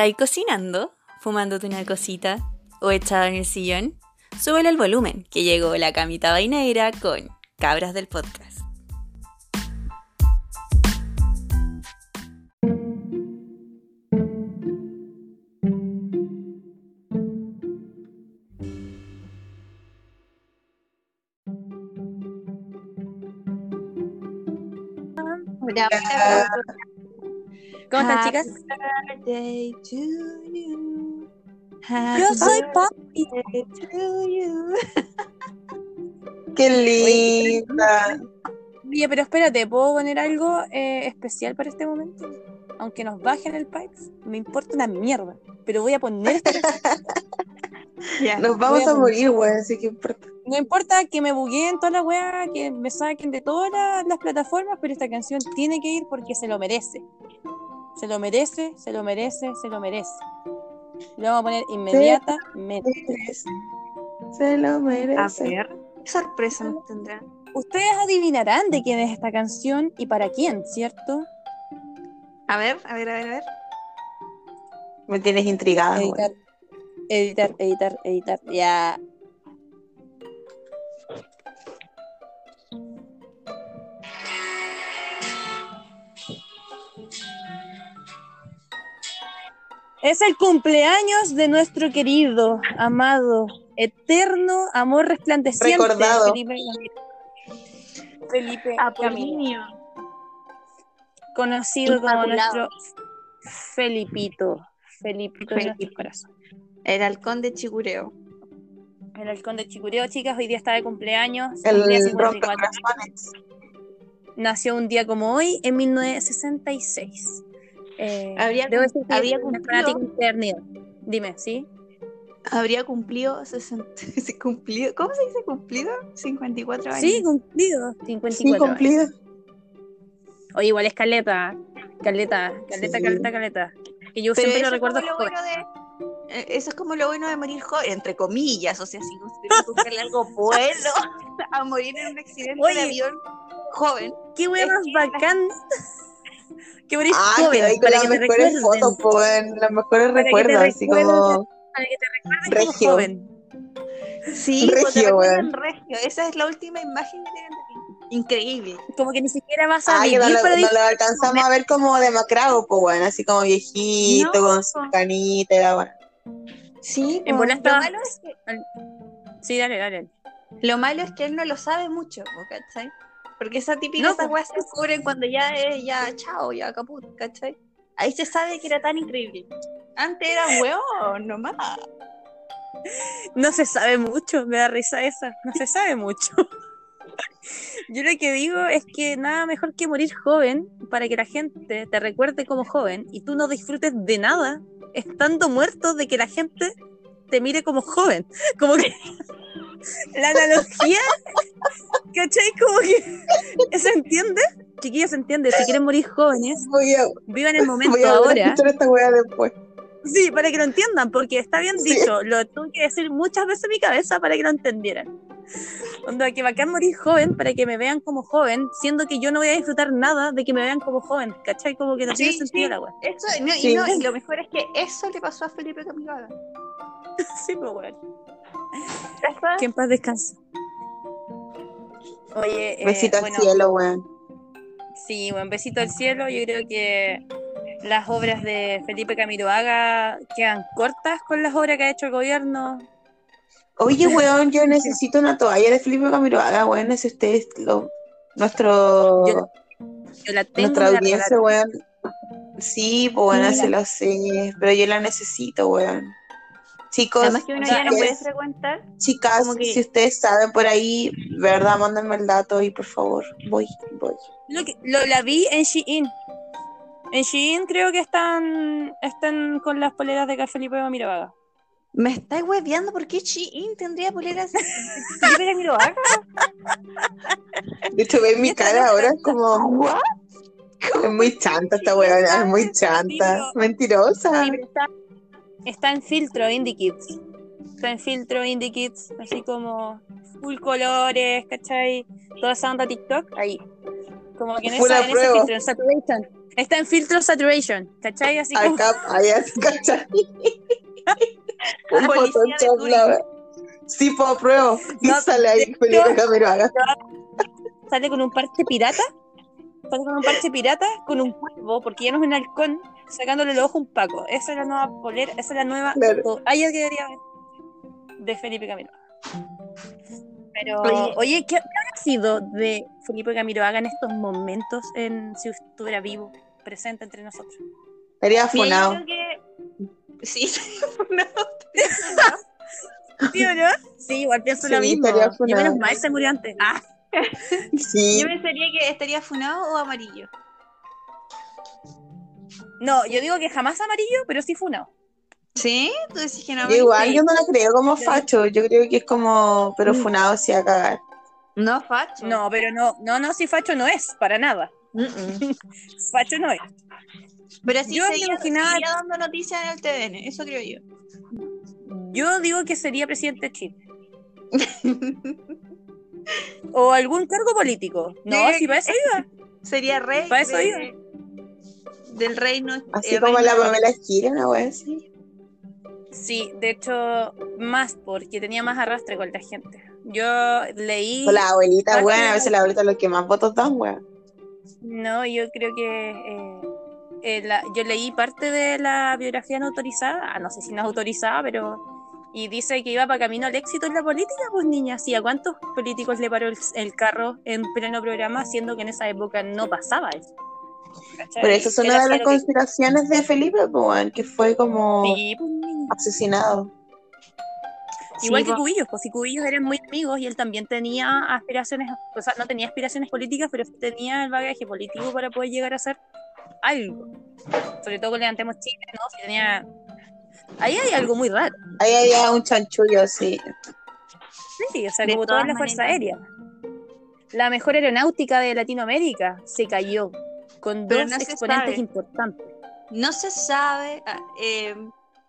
¿Estáis cocinando? ¿Fumándote una cosita? ¿O echado en el sillón? Súbele el volumen, que llegó la camita vainera con Cabras del Podcast. Hola. ¿Cómo están, chicas? birthday to you. Yo soy Papi. birthday to you. Qué linda. Oye, pero espérate, ¿puedo poner algo eh, especial para este momento? Aunque nos bajen el Pipes, me importa una mierda. Pero voy a poner esta. Ya. Nos vamos a a morir, güey, así que importa. No importa que me bugueen toda la weá, que me saquen de todas la- las plataformas, pero esta canción tiene que ir porque se lo merece. Se lo merece, se lo merece, se lo merece. Lo vamos a poner inmediatamente. Se lo A merece. ver, ¿qué sorpresa nos tendrán? Ustedes adivinarán de quién es esta canción y para quién, ¿cierto? A ver, a ver, a ver, a ver. Me tienes intrigada, editar, editar, editar, editar. Ya. Es el cumpleaños de nuestro querido, amado, eterno amor resplandeciente. Recordado. Felipe. Felipe Apolinio. conocido como nuestro Felipito. Felipito de corazones. El halcón de Chigureo. El halcón de Chicureo, chicas, hoy día está de cumpleaños. El cumplía 54. rompecorazones. Nació un día como hoy, en 1966. Eh, Habría debo cum- decir que habría soy una cumplido-. Dime, ¿sí? Habría cumplido 60. ¿sí cumplido? ¿Cómo se dice cumplido? 54 años. Sí, cumplido. 54 Sí, años. cumplido. Oye, igual es caleta. Caleta, caleta, Sí. caleta, caleta. Que yo Pero siempre lo recuerdo lo joven. bueno de. eh, Eso es como lo bueno de morir joven, entre comillas. O sea, si usted buscarle algo bueno a morir en un accidente Oye. de avión joven. Qué Es más que- bacán. que morir Ah, joven, que ahí con para las que te mejores recuerden. fotos, pues, los mejores Para que te recuerdos, así como Para que te recuerden como joven. Sí, Regio, weón. regio. Esa es la última imagen que tienen de ti. Increíble. Como que ni siquiera vas a Ah, que vivir no lo, para no lo alcanzamos a ver como demacrado, pues bueno, así como viejito, No. con su canita, era bueno. Sí, En bola lo, estaba- malo es que, Sí, dale, dale. lo malo es que él no lo sabe mucho, ¿cachai? Porque esa típica, No, esas pues. weas se descubren cuando ya es, ya, chao, ya caput, ¿cachai? Ahí se sabe que era tan increíble. Antes era weón, nomás. No se sabe mucho, me da risa esa. No se sabe mucho. Yo lo que digo es que nada mejor que morir joven para que la gente te recuerde como joven y tú no disfrutes de nada estando muerto de que la gente te mire como joven. Como que la analogía, ¿cachai? Como que se entiende. Chiquillos, se entiende. Si quieren morir jóvenes, Voy a, vivan el momento voy a ahora. escuchar esta weá después. Sí, para que lo entiendan, porque está bien Sí. dicho. Lo tuve que decir muchas veces en mi cabeza para que lo entendieran. Onda, que bacán morir joven para que me vean como joven, siendo que yo no voy a disfrutar nada de que me vean como joven. ¿Cachai? Como que no tiene Sí, sentido sí. la wea. Eso, no, Sí. y, no, y lo mejor es que eso le pasó a Felipe Camiloaga. Sí, pues bueno. Eso- Que en paz descanse. Oye, eh, Besito al cielo, weón. sí, buen besito al cielo. Yo creo que las obras de Felipe Camiroaga quedan cortas con las obras que ha hecho el gobierno. Oye, weón, yo necesito una toalla de Felipe Camiroaga, weón, si ustedes lo, nuestro, Yo Yo la tengo. nuestra audiencia, weón. Sí, pues bueno, se lo sé, pero yo la necesito, weón. Chicos, Además que uno o sea, ya no puede es- frecuentar. chicas, como que- si ustedes saben por ahí, verdad, mándenme el dato y por favor, voy, voy. Lo que- lo- la vi en Shein. En Shein creo que están están con las poleras de Café Felipe Camiroaga. Me estáis hueveando, ¿por qué Shein tendría poleras de Felipe Camiloaga? De hecho, ve mi cara ahora como, es muy chanta esta weón, es muy chanta, mentirosa. Está, en filtro Indie Kids. Está en filtro Indie Kids, así como full colores, ¿cachai? Toda esa onda TikTok, ahí. Como que en, esa, en ese filtro, en saturation. Está en filtro saturation, ¿cachai? Así como Acá, allá, ¿cachai? Un Photoshop, Turing. la. Sí, po, pruebo. Y No, sale ahí Felipe Camiroaga. sale con un parche pirata. Sale con un parche pirata, con un cuervo, porque ya no es un halcón, sacándole los ojos a un paco. Esa es la nueva polera, esa es la nueva. Claro. es que debería haber. De Felipe Camilo. Pero, Oye. oye, ¿qué, qué habrá sido de Felipe Camiroaga en estos momentos en, si estuviera vivo, presente entre nosotros? Estaría funado. creo que. Sí, no. ¿Sí o no? Sí, igual pienso Sí, lo mismo. Y menos mal se murió antes. Ah, Sí. Yo pensaría que estaría funado o amarillo. No, yo digo que jamás amarillo, pero sí funado. ¿Sí? Tú decís que no amarillo. igual, yo no lo creo como facho. Yo creo que es como, pero funado sí a cagar. No, facho. No, pero no, no, no, si Facho no es, para nada. Facho no es. Pero sí Yo me seguía, imaginaba- seguía dando noticias en el TVN, eso creo yo. Yo digo que sería presidente de Chile. o algún cargo político. No, si para eso iba. Sería rey Para eso de- iba. Del reino. Así eh, como la reino- Pamela Gira, una wea así. Sí, de hecho, más porque tenía más arrastre con la gente. Yo leí. O la abuelita, weón, a veces la abuelita es lo que más votos dan, weón. No, yo creo que. eh, eh, la- yo leí parte de la biografía no autorizada. Ah, no sé si no es autorizada, pero. Y dice que iba para camino al éxito en la política, pues niña. Sí, ¿a cuántos políticos le paró el, el carro en pleno programa, siendo que en esa época no pasaba eso? ¿Cachai? Pero esa es una de las que- conspiraciones de Felipe, que fue como Sí, asesinado. Igual Sí, que. Cubillos, pues si Cubillos eran muy amigos y él también tenía aspiraciones, o sea, no tenía aspiraciones políticas, pero tenía el bagaje político para poder llegar a hacer algo. Sobre todo con Levantemos Chile, ¿no? Si tenía... Ahí hay algo muy raro. Ahí había un chanchullo, sí. Sí, o sea, De como toda la Fuerza. Aérea. La mejor aeronáutica de Latinoamérica se cayó con Pero dos no exponentes importantes. No se sabe. ah, eh,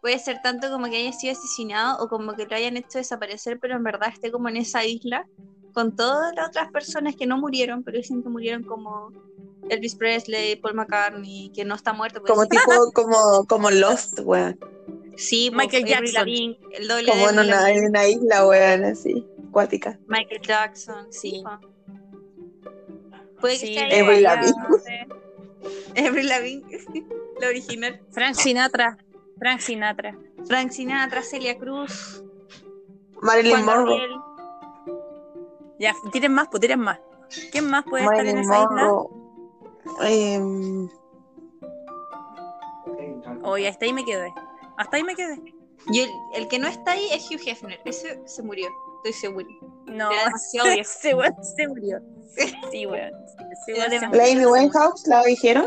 puede ser tanto como que haya sido asesinado o como que lo hayan hecho desaparecer, pero en verdad esté como en esa isla con todas las otras personas que no murieron, pero dicen que murieron como Elvis Presley, Paul McCartney, que no está muerto. pues Como tipo, como, como Lost, weón. Sí, Michael pues, Avril Jackson. El doble Como de en una, Lavigne, en una isla, weón, así, acuática. Michael Jackson, sí. Sí. po. Puede que Sí, sea Avril Lavigne. la original. Frank Sinatra. Frank Sinatra. Frank Sinatra, Celia Cruz, Marilyn Monroe. Ya, tiren más, pues tiren más. ¿Quién más puede estar en Marilyn esa isla? Monroe. Em, Oye, hasta ahí me quedé. Hasta ahí me quedé. Y el, el que no está ahí es Hugh Hefner. Ese se murió, estoy seguro. No, Era demasiado viejo. ese weón se murió. Sí, weón. Demasiado- murió. la Amy Winehouse, ¿la dijeron?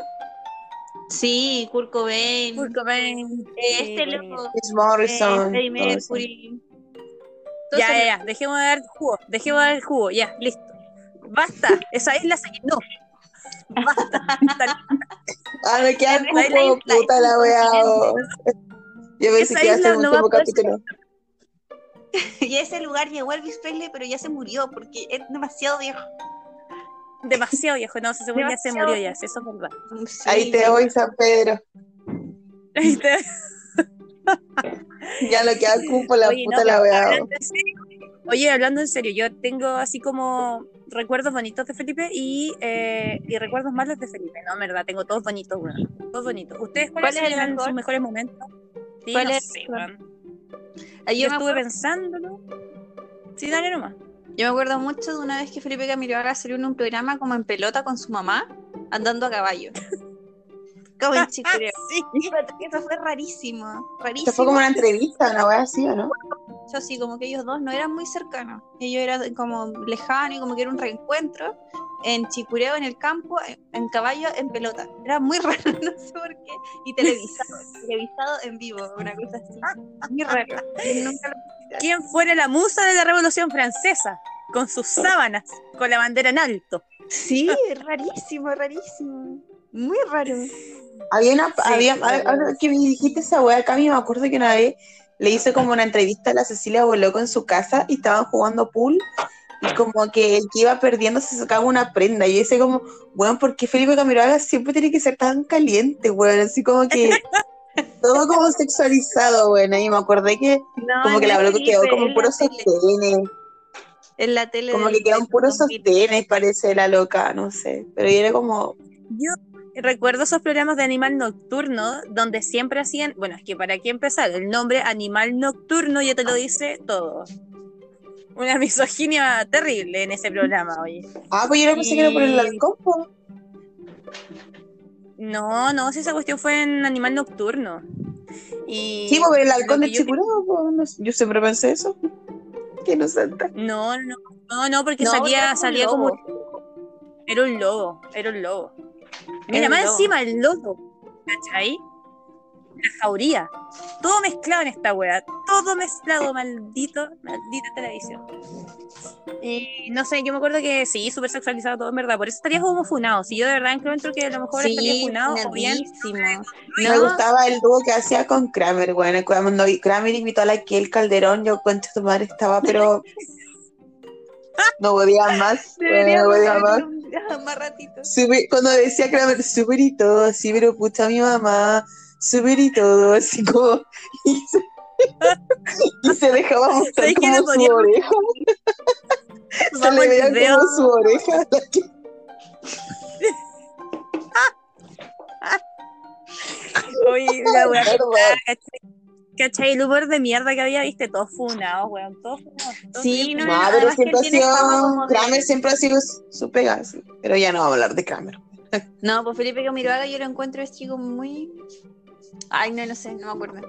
Sí, Kurt Cobain. Kurt Cobain. eh, Sí, este loco. Chris eh, Morrison. Eso. Mercury. Ya, ya, ya. Dejemos de dar jugo. Dejemos de dar jugo. Ya, listo. Basta. Esa isla se llenó. Basta. Ah, me queda cupo, isla, puta la wea. oh. Yo pensé Esa que isla un no va a último poder capítulo. Y a ese lugar llegó Elvis Presley, pero ya se murió porque es demasiado viejo. Demasiado viejo. No, se según ya se murió ya. Eso es verdad. Sí. Ahí te voy, San Pedro. ¿Viste? Ya no queda el cupo, la Oye, no, puta la serio- Oye, hablando en serio, yo tengo así como recuerdos bonitos de Felipe y, eh, y recuerdos malos de Felipe, ¿no? En verdad, tengo todos bonitos, weón. Todos bonitos. ¿Ustedes cuáles ¿Cuál eran mejor? sus mejores momentos? Sí, ¿Cuál no es sé. Ahí Yo yo, estuve pensándolo. Sí, dale nomás. Yo me acuerdo mucho de una vez que Felipe Camiroaga salió en un programa como en pelota con su mamá, andando a caballo. Como en Chicureo. Sí. Eso fue rarísimo, rarísimo. Se fue como una entrevista, una wea así, ¿o no? Yo así como que ellos dos no eran muy cercanos. Ellos eran como lejanos y como que era un reencuentro en Chicureo, en el campo, en, caballo, en pelota. Era muy raro, no sé por qué. Y televisado, televisado en vivo, una cosa así. Muy raro. Nunca lo- ¿Quién fuera la musa de la Revolución Francesa? Con sus sábanas, con la bandera en alto. Sí, rarísimo, rarísimo. Muy raro. Había una, había, pero- ahora que me dijiste esa wea acá, me acuerdo que una vez le hice como una entrevista a la Cecilia Boloco en su casa y estaban jugando pool y como que el que iba perdiendo se sacaba una prenda. Y ese como, weón, ¿por qué Felipe Camiroaga siempre tiene que ser tan caliente, weón? Así como que todo como sexualizado, weón. Y me acordé que No, como que no la bloque quedó como es puro la tele. sostenes. En la tele. Como que quedan puros sostenes, parece la loca, no sé. Pero era como, Yo recuerdo esos programas de Animal Nocturno donde siempre hacían, bueno, es que para qué empezar, el nombre Animal Nocturno ya te lo dice todo. Una misoginia terrible en ese programa, oye. ah, pues yo era pensé que era por el po. No, no, si esa cuestión fue en Animal Nocturno. Y Sí, pero el halcón que de yo- Chicureo, no yo siempre pensé eso. Qué inocente. No, no, no, no, porque No, salía, salía como. Era un lobo, era un lobo. Mira, más lobo. encima el lobo, ¿cachai? La jauría. Todo mezclado en esta wea. Todo mezclado, maldito, maldita televisión. Y no sé, yo me acuerdo que sí, súper sexualizado todo, en verdad. Por eso estaría como funado. Si yo de verdad encuentro que a lo mejor estaría Sí, funado o bien. Me gustaba el dúo que hacía con Kramer, bueno, cuando Kramer invitó a la Kiel Calderón, yo cuento tu madre estaba, pero no podía más, no podía más. un- más ratito. Cuando decía Kramer, súper y todo, así, pero pucha mi mamá, súper y todo, así como, y y se dejaba mostrar como Le su oreja, se le veía video. como su oreja. Oye, la. ¿cachai? El humor de mierda que había, viste, todos funados, weón. Todos funados. todos Sí, no, No, pero siempre ha sido, de- Kramer siempre ha sido su, su pega, sí. pero ya no vamos a hablar de Kramer. No, pues Felipe Camiroaga yo lo encuentro es chico muy. Ay, no, no sé, no me acuerdo.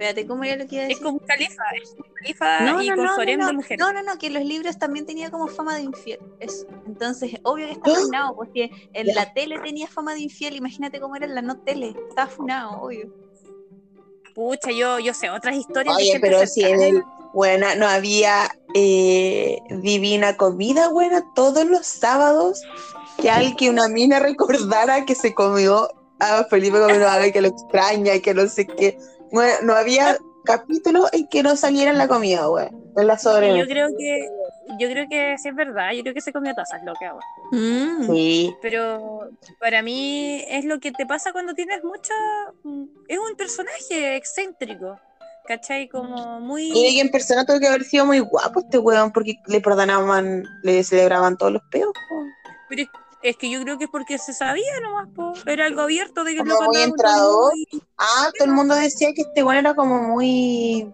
Espérate, ¿cómo era lo que iba a Es decir? como un califa, es un califa No, y no, con no, de no, mujeres. no, no, no, que en los libros también tenía como fama de infiel. Eso. Entonces, obvio que está funado, porque en la tele tenía fama de infiel. Imagínate cómo era en la no tele. Estaba funado, obvio. Pucha, yo, yo sé otras historias Oye, pero si en el, bueno, no había eh, divina comida, buena, todos los sábados, que alguien, una mina recordara que se comió a Felipe Camiroaga y que lo extraña y que no sé qué. Bueno, no había capítulo en que no saliera en la comida, güey, en la yo creo que, yo creo que sí es verdad, yo creo que se comió esas locas, weón. Mm. Sí, Pero para mí es lo que te pasa cuando tienes mucha. Es un personaje excéntrico, ¿cachai? Como muy. y que en persona tuvo que haber sido muy guapo este weón, porque le perdonaban, le celebraban todos los peos. Pero es, que yo creo que es porque se sabía nomás, po. Era algo abierto de que Como muy y- Ah, todo el mundo decía que este weón era como muy,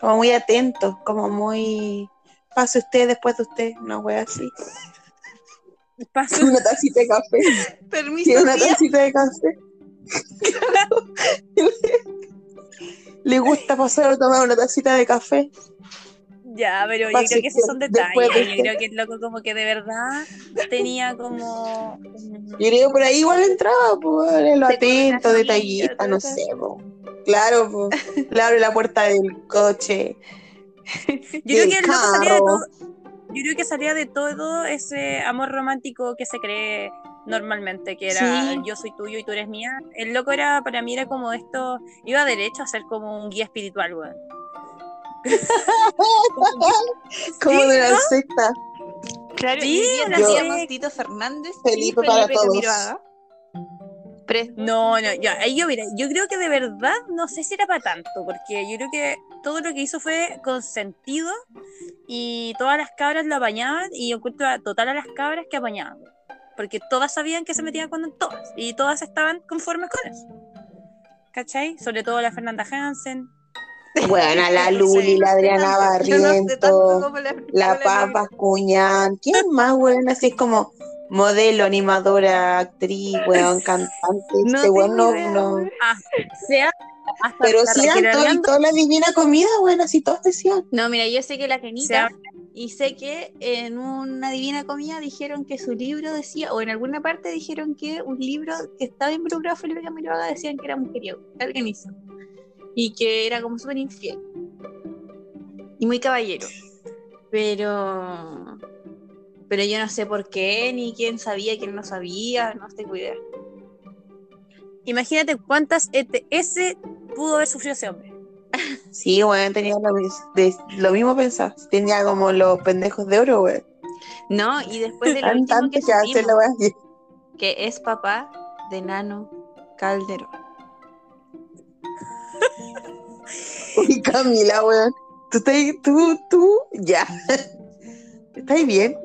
como muy atento, como muy, pase usted después de usted, una wea así. pasó- Una tacita de café, Permiso, tiene una tacita de café. Le gusta pasar a tomar una tacita de café. Ya, pero yo creo que esos son detalles. de Yo creo que el loco como que de verdad tenía como... Yo creo que por ahí igual entraba, pues, lo atento, detallista, no sé, po. Claro, le abre la puerta del coche. Yo creo que el loco salía de todo... Yo creo que salía de todo ese amor romántico que se cree normalmente, que era Sí. yo soy tuyo y tú eres mía. El loco era, para mí era como esto, iba derecho a ser como un guía espiritual, weón. Como Sí, de la secta. Claro, Sí, secta. Tito Fernández Felipe para todos. Camiroaga. No, no, ahí yo, mira, yo creo que de verdad no sé si era para tanto, porque yo creo que todo lo que hizo fue consentido y todas las cabras lo apañaban y yo encuentro a total a las cabras que apañaban, porque todas sabían que se metían con todas y todas estaban conformes con eso. ¿Cachai? Sobre todo la Fernanda Hansen. Bueno, la Luli, la Adriana no sé Barriento, la, Papa Cuñán. ¿Quién más, weón? Así es como modelo, animadora, actriz, weón, cantante. No este weón no, idea, no. weón. Sea, hasta Pero sí toda la divina comida, weón, así todos decían. No, mira, yo sé que la sea, Kenita y sé que en una divina comida dijeron que su libro decía, o en alguna parte dijeron que un libro que estaba involucrado Felipe Camiroaga decían que era mujeriego, alguien hizo y que era como súper infiel y muy caballero. Pero pero yo no sé por qué, ni quién sabía, quién no sabía, no tengo idea. Imagínate cuántas ETS pudo haber sufrido ese hombre. Sí, bueno, tenía lo, mismo pensado. Tenía como los pendejos de oro, güey. No, y después de lo que, que es papá de Nano Calderón. Uy, Camila, weón. ¿Tú, estás, tú, tú, ya. ¿Estás bien?